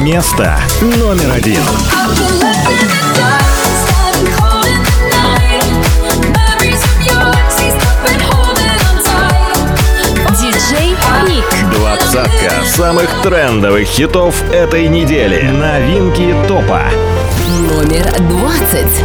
Место номер один. Диджей Ник. Двадцатка самых трендовых хитов этой недели. Новинки топа. Номер двадцать.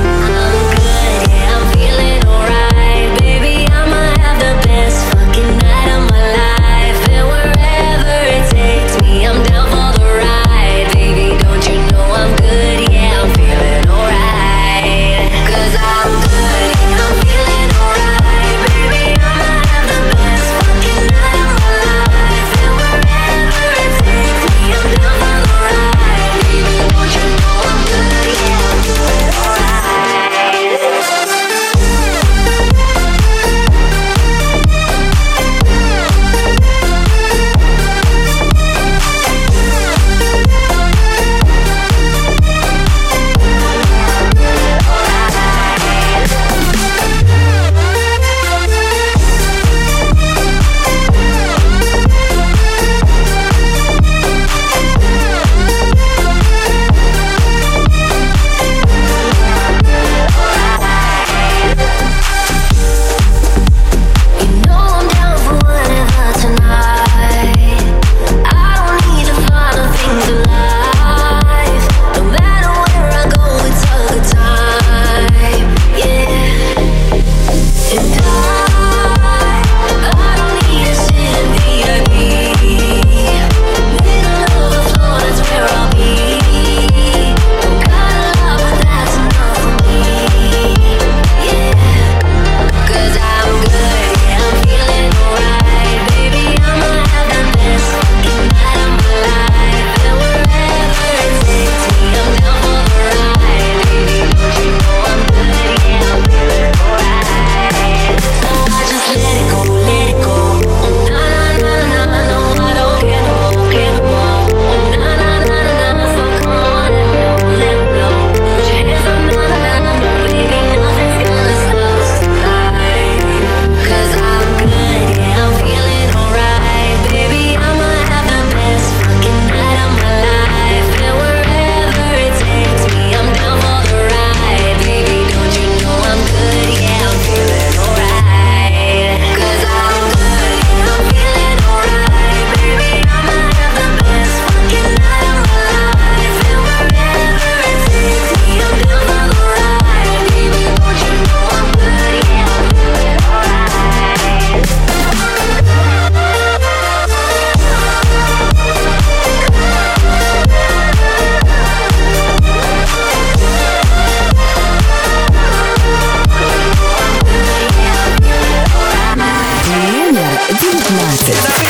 Mixes.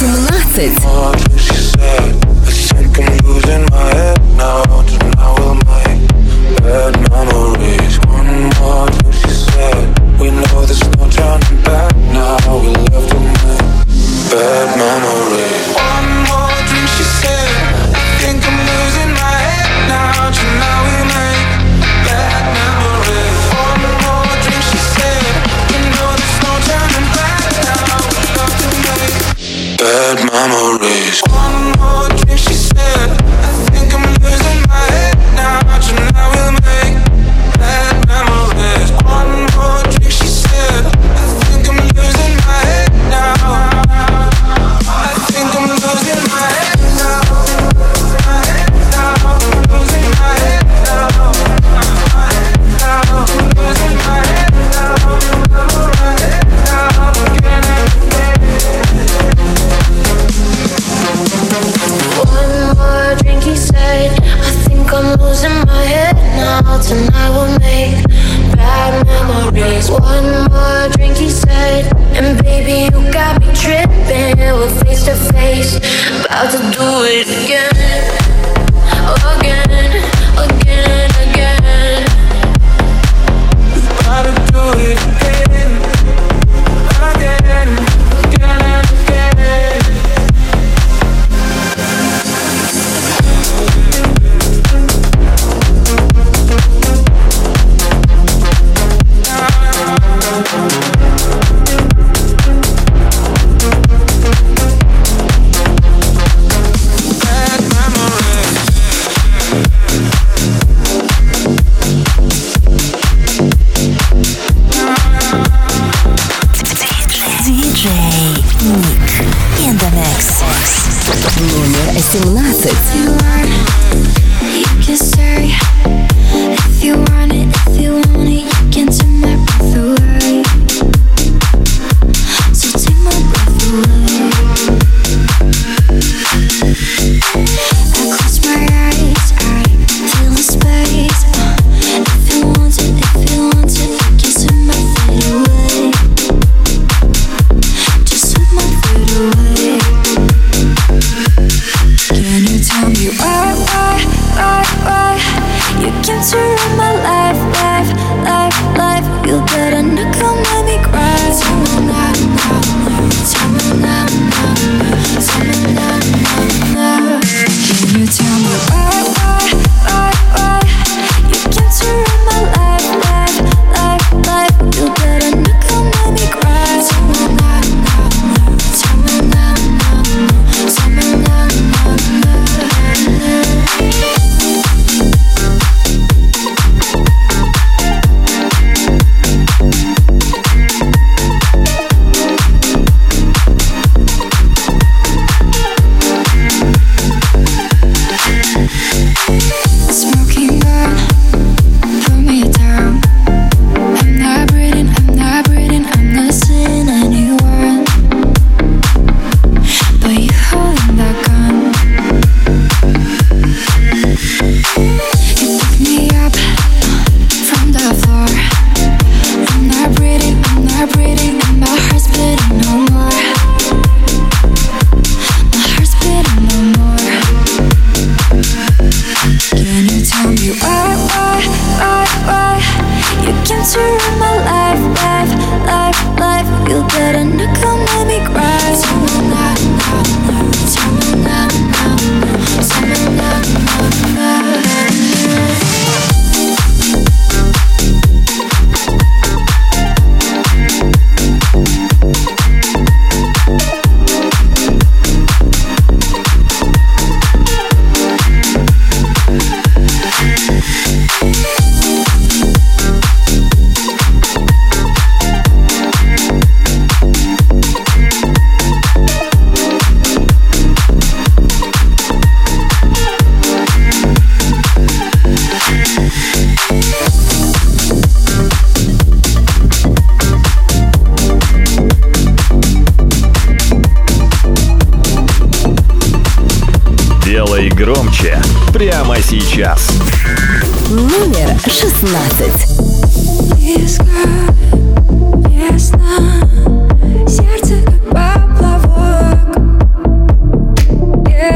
Номер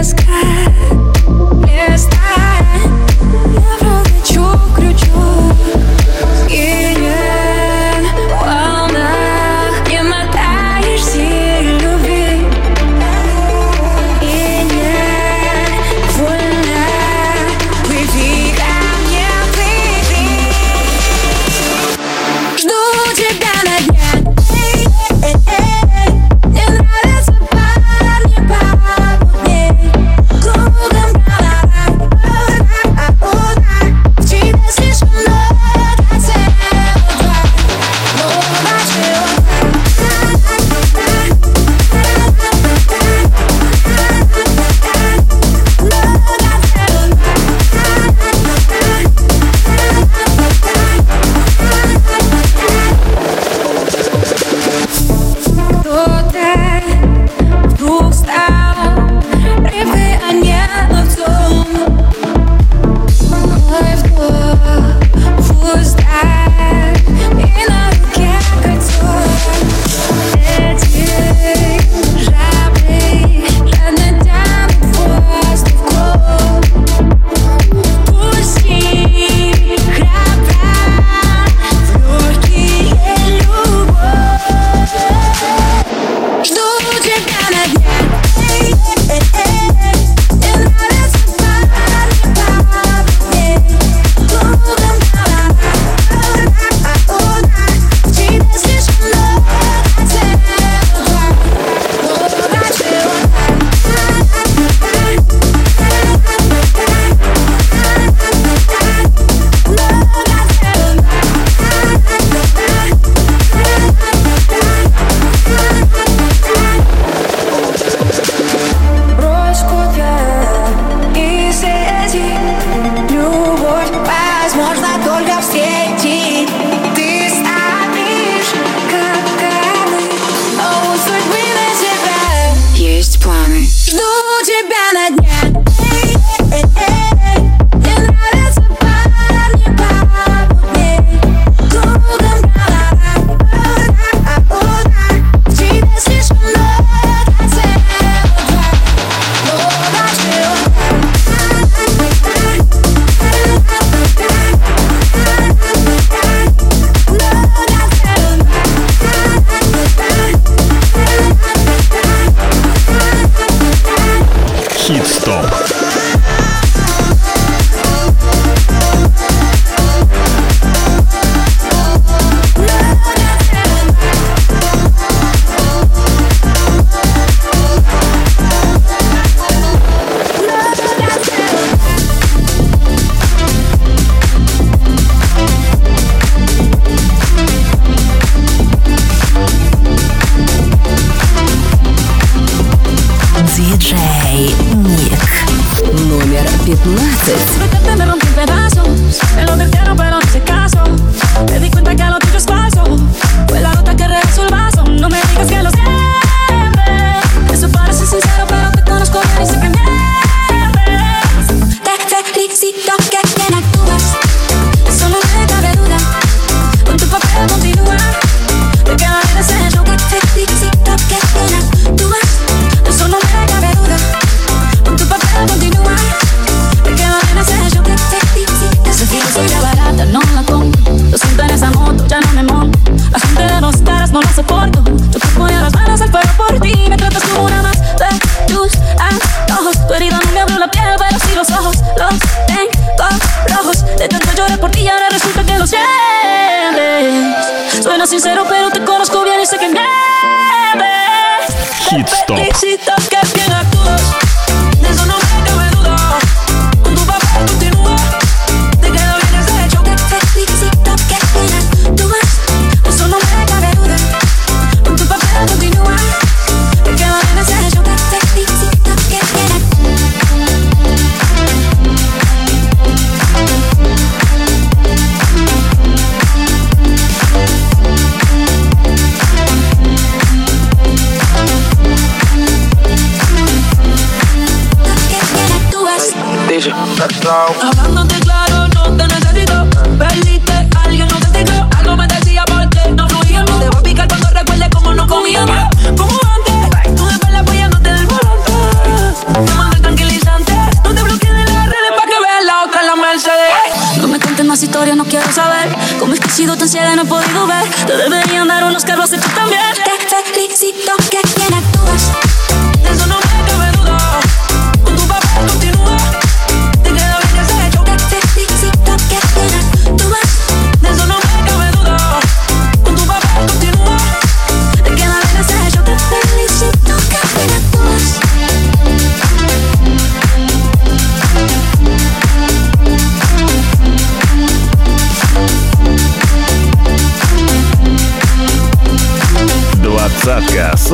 just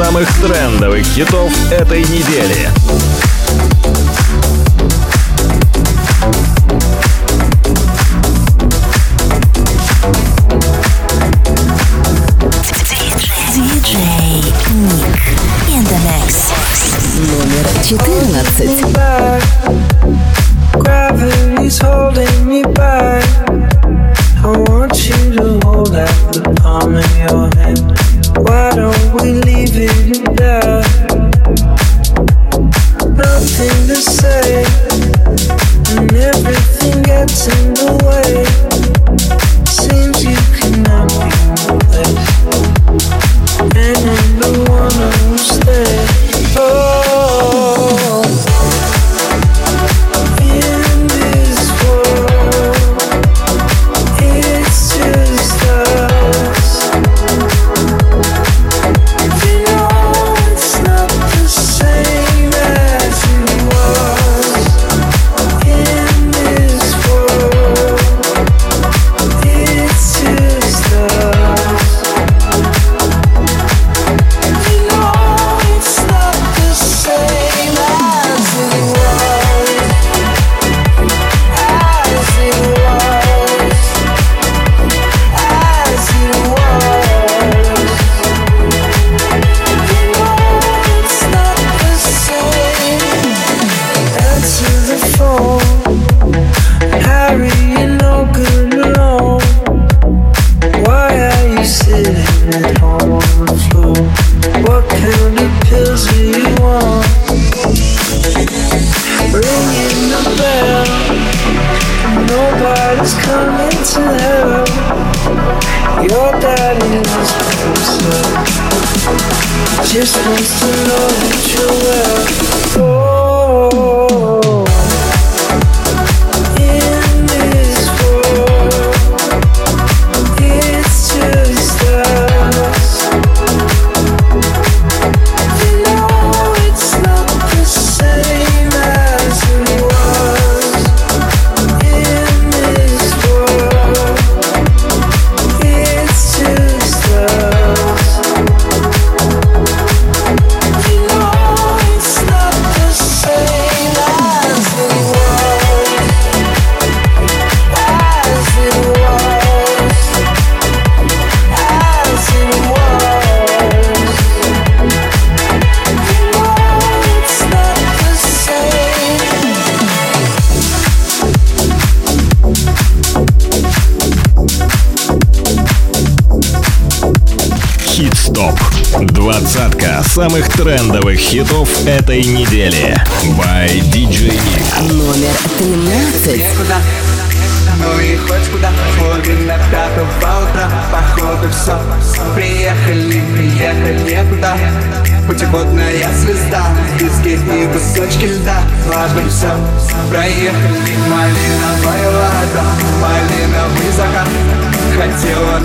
самых трендовых хитов этой недели. Номер 14. этой недели. By DJ Nick. Номер 13. Ну и хоть куда Морги на пятого утра Походу все Приехали, приехали некуда Путеводная звезда Пески и кусочки льда Важно все Проехали Малиновая вода Малиновый закат Хотела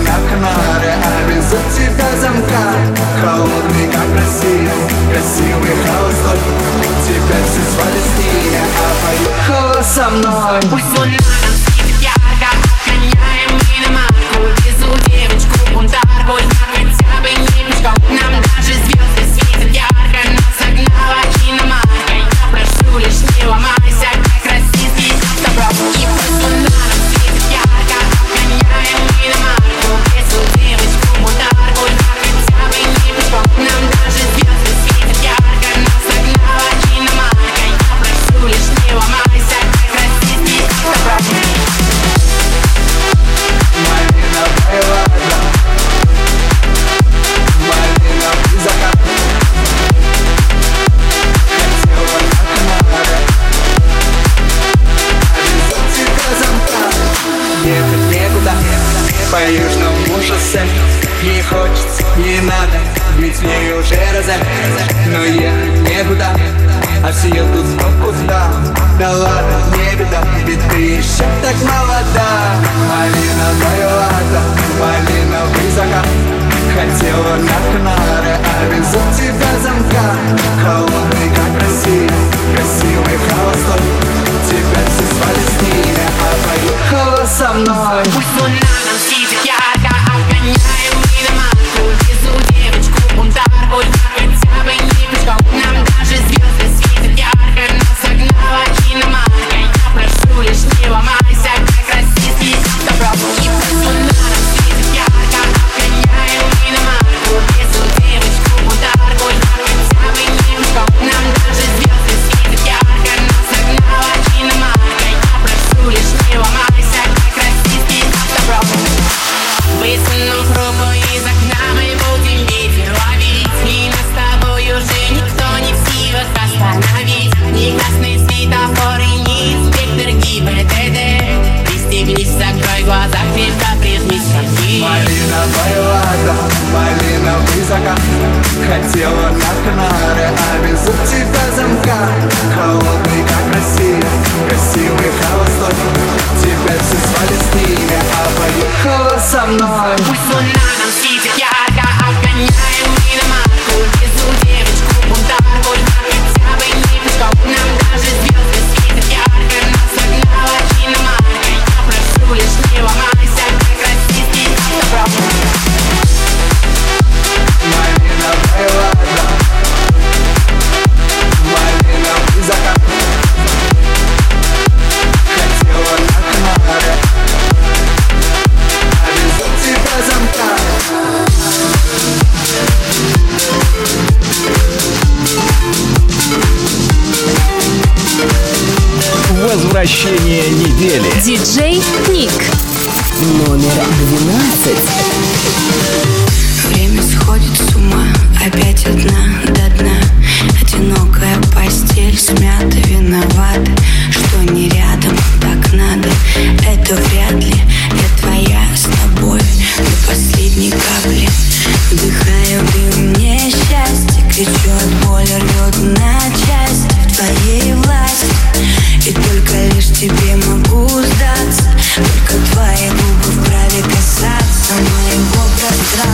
тебе могу сдаться. Только твои губы вправе касаться моего пространства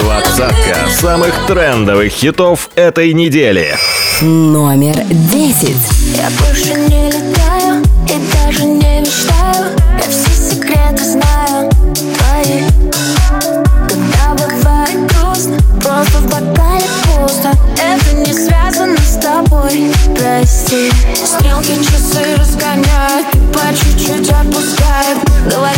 Двадцатка самых трендовых хитов этой недели. Номер десять. Я больше не летаю и даже не мечтаю. Я все секреты знаю твои. Когда бывает грустно, просто в бокале пусто. Это не связано с тобой, прости. Стрелки часы разгоняют, и по чуть-чуть отпускают. Говорят,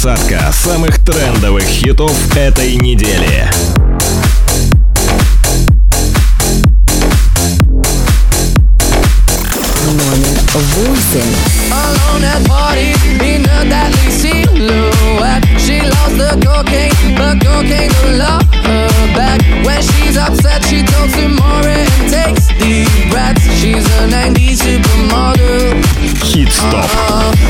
двадцатка самых трендовых хитов этой недели. Номер восемь. Alone at party in a deadly silhouette. She loves the cocaine, but cocaine don't love her back. When she's upset, she talks to Maury and takes deep breaths. She's a 90s supermodel. Hit stop. Uh-huh.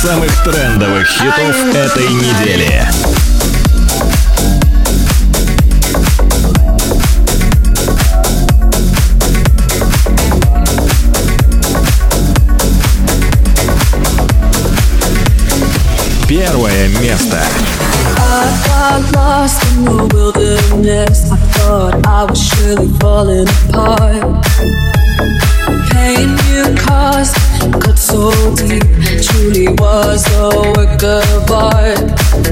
самых трендовых хитов этой недели. Первое место. lost in the wilderness. I thought I was surely falling apart. Pain you caused cut so deep. truly was a work of art.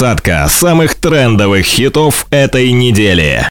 Двадцатка самых трендовых хитов этой недели.